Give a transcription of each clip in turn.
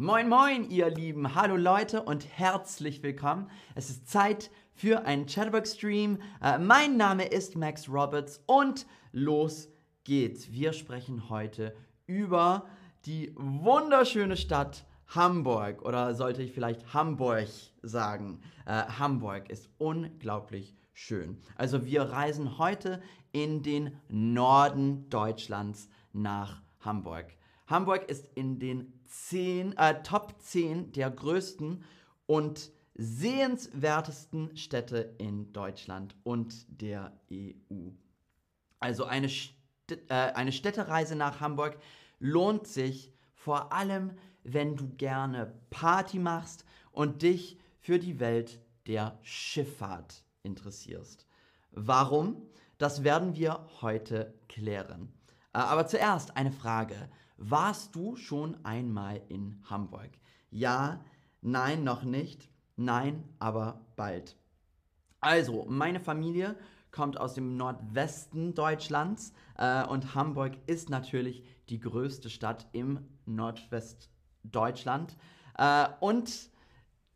Moin, moin, ihr Lieben. Hallo Leute und herzlich willkommen. Es ist Zeit für einen Chatterbox-Stream. Äh, mein Name ist Max Roberts und los geht's. Wir sprechen heute über die wunderschöne Stadt Hamburg oder sollte ich vielleicht Hamburg sagen. Äh, Hamburg ist unglaublich schön. Also wir reisen heute in den Norden Deutschlands nach Hamburg. Hamburg ist in den 10, äh, Top 10 der größten und sehenswertesten Städte in Deutschland und der EU. Also eine, St äh, eine Städtereise nach Hamburg lohnt sich vor allem, wenn du gerne Party machst und dich für die Welt der Schifffahrt interessierst. Warum? Das werden wir heute klären. Äh, aber zuerst eine Frage. Warst du schon einmal in Hamburg? Ja, nein, noch nicht. Nein, aber bald. Also, meine Familie kommt aus dem Nordwesten Deutschlands äh, und Hamburg ist natürlich die größte Stadt im Nordwestdeutschland. Äh, und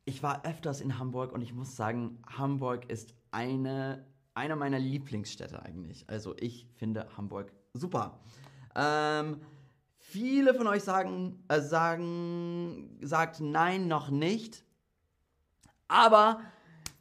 ich war öfters in Hamburg und ich muss sagen, Hamburg ist eine, eine meiner Lieblingsstädte eigentlich. Also ich finde Hamburg super. Ähm, viele von euch sagen, äh, sagen, sagt nein, noch nicht. Aber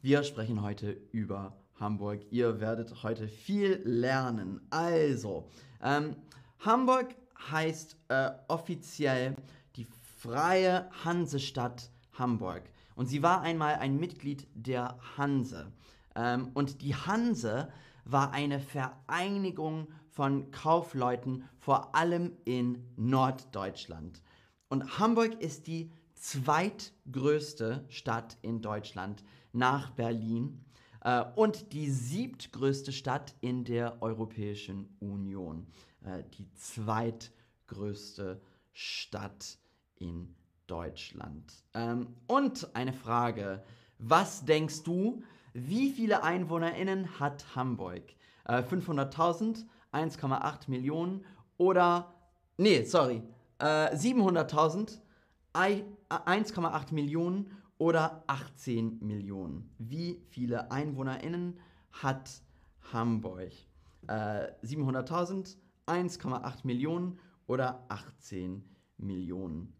wir sprechen heute über Hamburg. Ihr werdet heute viel lernen. Also, ähm, Hamburg heißt äh, offiziell die Freie Hansestadt Hamburg. Und sie war einmal ein Mitglied der Hanse. Ähm, und die Hanse war eine Vereinigung von Kaufleuten, vor allem in Norddeutschland. Und Hamburg ist die zweitgrößte Stadt in Deutschland nach Berlin äh, und die siebtgrößte Stadt in der Europäischen Union. Äh, die zweitgrößte Stadt in Deutschland. Ähm, und eine Frage, was denkst du, wie viele EinwohnerInnen hat Hamburg? Äh, 500.000, 1,8 Millionen oder, nee, sorry, äh, 700.000, 1,8 Millionen oder 18 Millionen. Wie viele EinwohnerInnen hat Hamburg? Äh, 700.000, 1,8 Millionen oder 18 Millionen.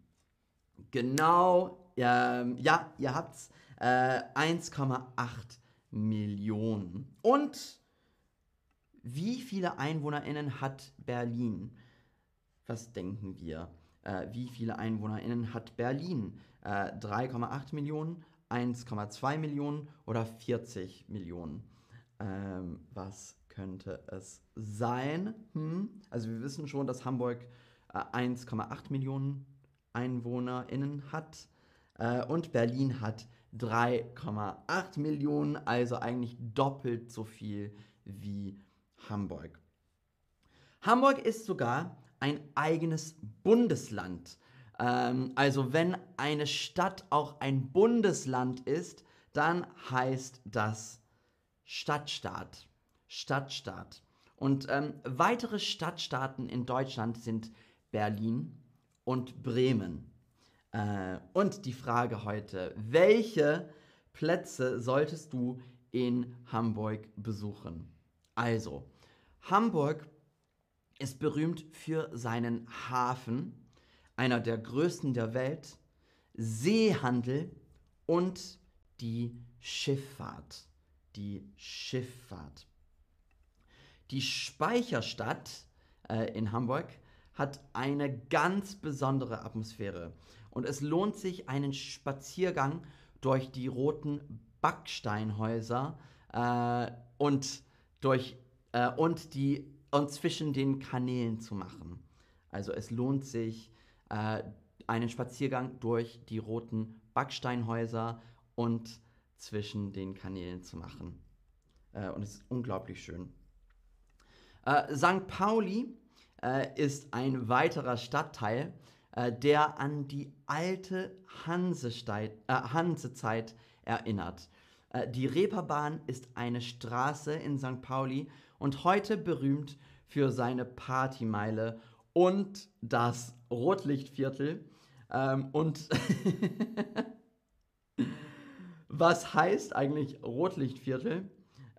Genau, ähm, ja, ihr habt's. Äh, 1,8 Millionen. Und wie viele EinwohnerInnen hat Berlin? Was denken wir? Äh, wie viele EinwohnerInnen hat Berlin? Äh, 3,8 Millionen, 1,2 Millionen oder 40 Millionen? Ähm, was könnte es sein? Hm? Also wir wissen schon, dass Hamburg äh, 1,8 Millionen EinwohnerInnen hat äh, und Berlin hat 3,8 Millionen, also eigentlich doppelt so viel wie Hamburg. Hamburg ist sogar ein eigenes Bundesland. Ähm, also wenn eine Stadt auch ein Bundesland ist, dann heißt das Stadtstaat. Stadtstaat. Und ähm, weitere Stadtstaaten in Deutschland sind Berlin und Bremen. Äh, und die Frage heute, welche Plätze solltest du in Hamburg besuchen? Also, Hamburg ist berühmt für seinen Hafen, einer der größten der Welt, Seehandel und die Schifffahrt. Die Schifffahrt. Die Speicherstadt äh, in Hamburg hat eine ganz besondere Atmosphäre und es lohnt sich einen Spaziergang durch die roten Backsteinhäuser äh, und durch äh, und die und zwischen den Kanälen zu machen. Also es lohnt sich äh, einen Spaziergang durch die roten Backsteinhäuser und zwischen den Kanälen zu machen. Äh, und es ist unglaublich schön. Äh, St. Pauli äh, ist ein weiterer Stadtteil, äh, der an die alte Hansezeit, Hansezeit erinnert. Die Reeperbahn ist eine Straße in St. Pauli, und heute berühmt für seine Partymeile und das Rotlichtviertel. Ähm, und was heißt eigentlich Rotlichtviertel?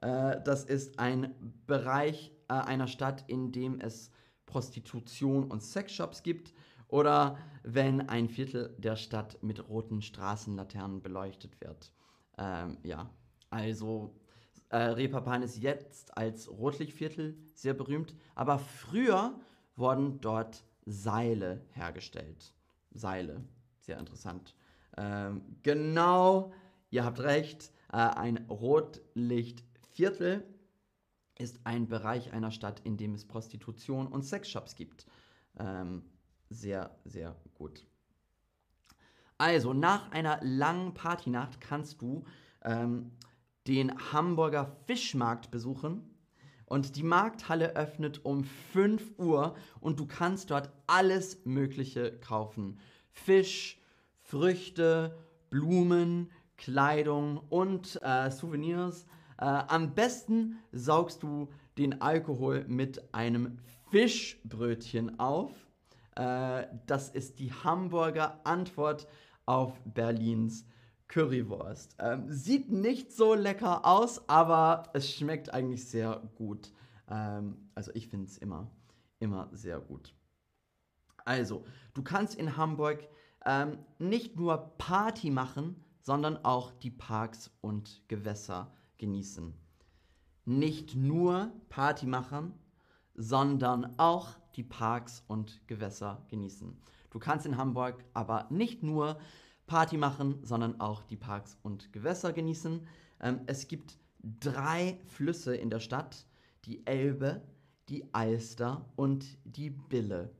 Äh, das ist ein Bereich äh, einer Stadt, in dem es Prostitution und Sexshops gibt oder wenn ein Viertel der Stadt mit roten Straßenlaternen beleuchtet wird. Ähm, ja, also äh, Reeperbahn ist jetzt als Rotlichtviertel sehr berühmt, aber früher wurden dort Seile hergestellt. Seile, sehr interessant. Ähm, genau, ihr habt recht, äh, ein Rotlichtviertel ist ein Bereich einer Stadt, in dem es Prostitution und Sexshops gibt. Ähm, sehr, sehr gut. Also, nach einer langen Partynacht kannst du ähm, den Hamburger Fischmarkt besuchen. Und die Markthalle öffnet um 5 Uhr und du kannst dort alles Mögliche kaufen. Fisch, Früchte, Blumen, Kleidung und äh, Souvenirs. Äh, am besten saugst du den Alkohol mit einem Fischbrötchen auf. Äh, das ist die Hamburger Antwort auf Berlins Currywurst. Ähm, sieht nicht so lecker aus, aber es schmeckt eigentlich sehr gut. Ähm, also ich finde es immer, immer sehr gut. Also, du kannst in Hamburg ähm, nicht nur Party machen, sondern auch die Parks und Gewässer genießen. Nicht nur Party machen, sondern auch die Parks und Gewässer genießen. Du kannst in Hamburg aber nicht nur Party machen, sondern auch die Parks und Gewässer genießen. Ähm, es gibt drei Flüsse in der Stadt, die Elbe, die Alster und die Bille.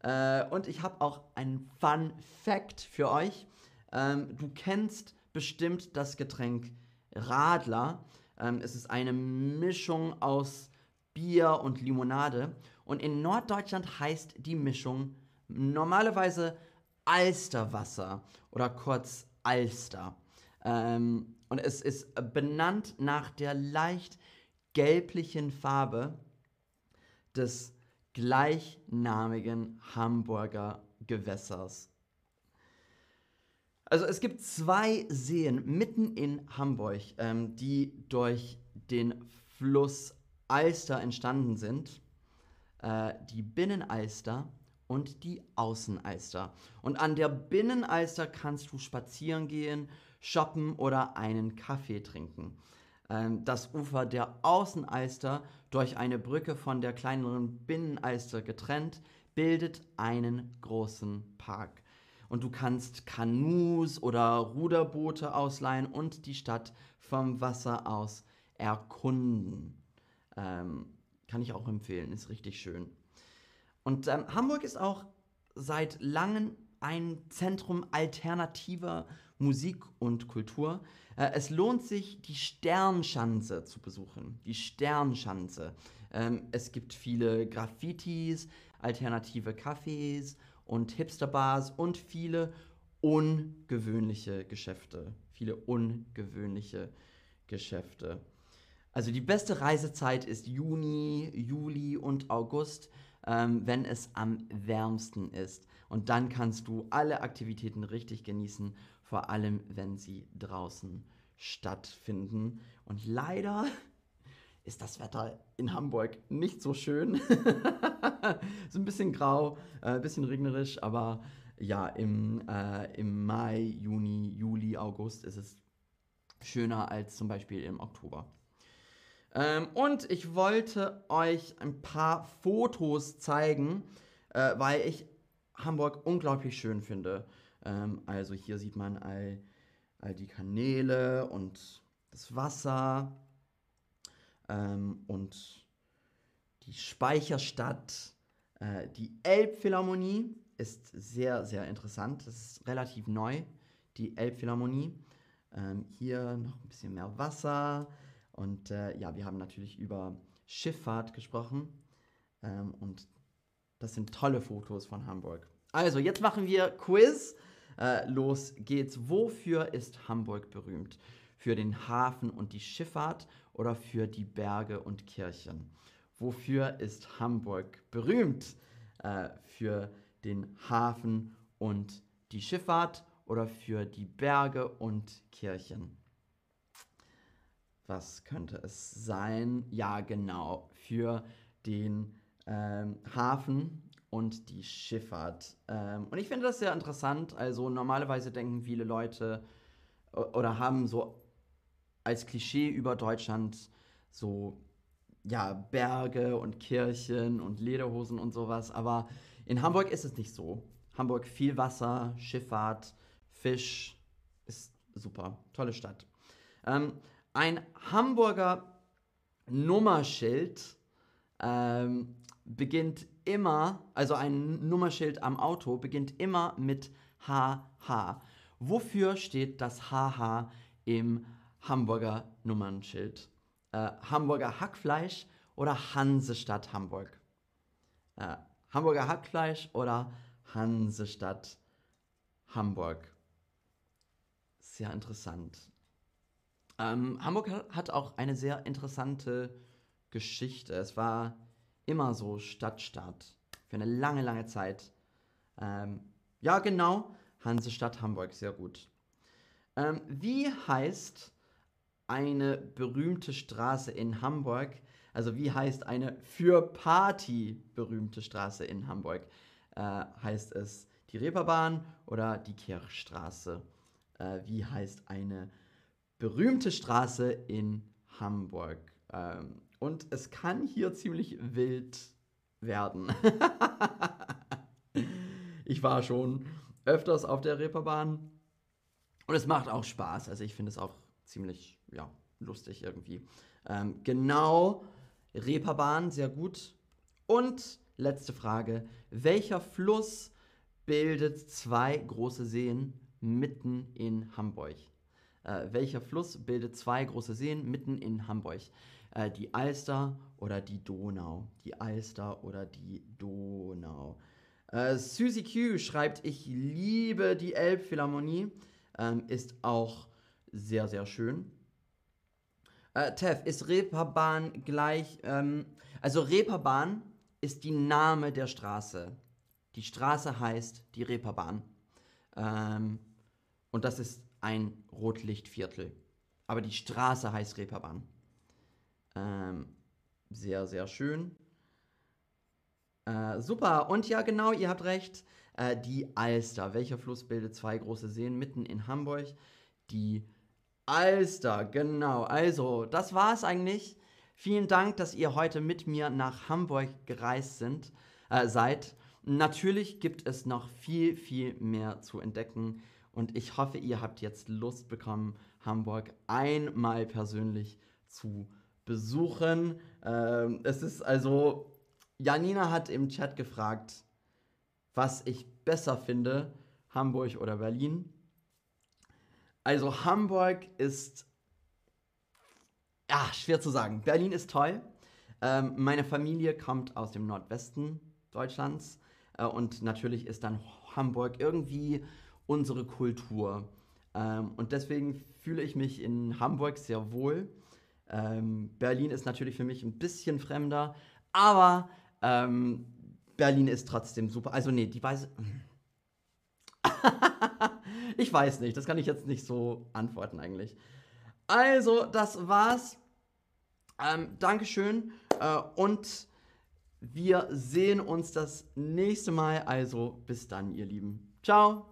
Äh, und ich habe auch einen Fun Fact für euch. Ähm, du kennst bestimmt das Getränk Radler. Ähm, es ist eine Mischung aus Bier und Limonade. Und in Norddeutschland heißt die Mischung normalerweise Alsterwasser oder kurz Alster. Ähm, und es ist benannt nach der leicht gelblichen Farbe des gleichnamigen Hamburger Gewässers. Also es gibt zwei Seen mitten in Hamburg, ähm, die durch den Fluss Alster entstanden sind. Äh, die Binnenalster und die Außenalster. Und an der Binnenalster kannst du spazieren gehen, shoppen oder einen Kaffee trinken. Ähm, das Ufer der Außenalster, durch eine Brücke von der kleineren Binnenalster getrennt, bildet einen großen Park. Und du kannst Kanus oder Ruderboote ausleihen und die Stadt vom Wasser aus erkunden. Ähm, kann ich auch empfehlen, ist richtig schön. Und ähm, Hamburg ist auch seit langem ein Zentrum alternativer Musik und Kultur. Äh, es lohnt sich, die Sternschanze zu besuchen. Die Sternschanze. Ähm, es gibt viele Graffitis, alternative Cafés und Hipsterbars und viele ungewöhnliche Geschäfte. Viele ungewöhnliche Geschäfte. Also die beste Reisezeit ist Juni, Juli und August ähm, wenn es am wärmsten ist. Und dann kannst du alle Aktivitäten richtig genießen, vor allem wenn sie draußen stattfinden. Und leider ist das Wetter in Hamburg nicht so schön. so ein bisschen grau, ein äh, bisschen regnerisch, aber ja, im, äh, im Mai, Juni, Juli, August ist es schöner als zum Beispiel im Oktober. Ähm, und ich wollte euch ein paar Fotos zeigen, äh, weil ich Hamburg unglaublich schön finde. Ähm, also hier sieht man all, all die Kanäle und das Wasser ähm, und die Speicherstadt. Äh, die Elbphilharmonie ist sehr, sehr interessant. Das ist relativ neu, die Elbphilharmonie. Ähm, hier noch ein bisschen mehr Wasser. Und äh, ja, wir haben natürlich über Schifffahrt gesprochen. Ähm, und das sind tolle Fotos von Hamburg. Also, jetzt machen wir Quiz. Äh, los geht's. Wofür ist Hamburg berühmt? Für den Hafen und die Schifffahrt oder für die Berge und Kirchen? Wofür ist Hamburg berühmt? Äh, für den Hafen und die Schifffahrt oder für die Berge und Kirchen? Was könnte es sein? Ja, genau, für den ähm, Hafen und die Schifffahrt. Ähm, und ich finde das sehr interessant. Also normalerweise denken viele Leute oder haben so als Klischee über Deutschland so ja Berge und Kirchen und Lederhosen und sowas. Aber in Hamburg ist es nicht so. Hamburg viel Wasser, Schifffahrt, Fisch ist super, tolle Stadt. Ähm, ein Hamburger Nummerschild ähm, beginnt immer, also ein Nummerschild am Auto beginnt immer mit HH. Wofür steht das HH im Hamburger Nummernschild? Äh, Hamburger Hackfleisch oder Hansestadt Hamburg? Äh, Hamburger Hackfleisch oder Hansestadt Hamburg? Sehr interessant. Ähm, Hamburg hat auch eine sehr interessante Geschichte. Es war immer so Stadtstaat. Für eine lange, lange Zeit. Ähm, ja, genau. Hansestadt Hamburg, sehr gut. Ähm, wie heißt eine berühmte Straße in Hamburg? Also wie heißt eine für Party berühmte Straße in Hamburg? Äh, heißt es die Reeperbahn oder die Kirchstraße? Äh, wie heißt eine berühmte Straße in Hamburg? Ähm, und es kann hier ziemlich wild werden. ich war schon öfters auf der Reeperbahn und es macht auch Spaß. Also ich finde es auch ziemlich ja, lustig irgendwie. Ähm, genau, Reeperbahn, sehr gut. Und letzte Frage, welcher Fluss bildet zwei große Seen mitten in Hamburg? Äh, welcher Fluss bildet zwei große Seen mitten in Hamburg? äh, die Alster oder die Donau. Die Alster oder die Donau. Äh, Susie Q schreibt, ich liebe die Elbphilharmonie. Ähm, ist auch sehr, sehr schön. Äh, Tev, ist Reeperbahn gleich, ähm, also Reeperbahn ist die Name der Straße. Die Straße heißt die Reeperbahn. Ähm, und das ist ein Rotlichtviertel. Aber die Straße heißt Reeperbahn. Ähm, sehr, sehr schön. Äh, super. Und ja, genau, ihr habt recht. Äh, die Alster. Welcher Fluss bildet zwei große Seen mitten in Hamburg? Die Alster, genau. Also, das war es eigentlich. Vielen Dank, dass ihr heute mit mir nach Hamburg gereist sind, äh, seid. Natürlich gibt es noch viel, viel mehr zu entdecken. Und ich hoffe, ihr habt jetzt Lust bekommen, Hamburg einmal persönlich zu besuchen. Ähm, es ist also, Janina hat im Chat gefragt, was ich besser finde, Hamburg oder Berlin. Also Hamburg ist, ja, schwer zu sagen. Berlin ist toll. Ähm, meine Familie kommt aus dem Nordwesten Deutschlands äh, und natürlich ist dann Hamburg irgendwie unsere Kultur. Ähm, und deswegen fühle ich mich in Hamburg sehr wohl. Ähm, Berlin ist natürlich für mich ein bisschen fremder, aber ähm, Berlin ist trotzdem super. Also nee, die weiß. ich weiß nicht, das kann ich jetzt nicht so antworten eigentlich. Also, das war's. Ähm, Dankeschön äh, und wir sehen uns das nächste Mal. Also bis dann, ihr Lieben. Ciao.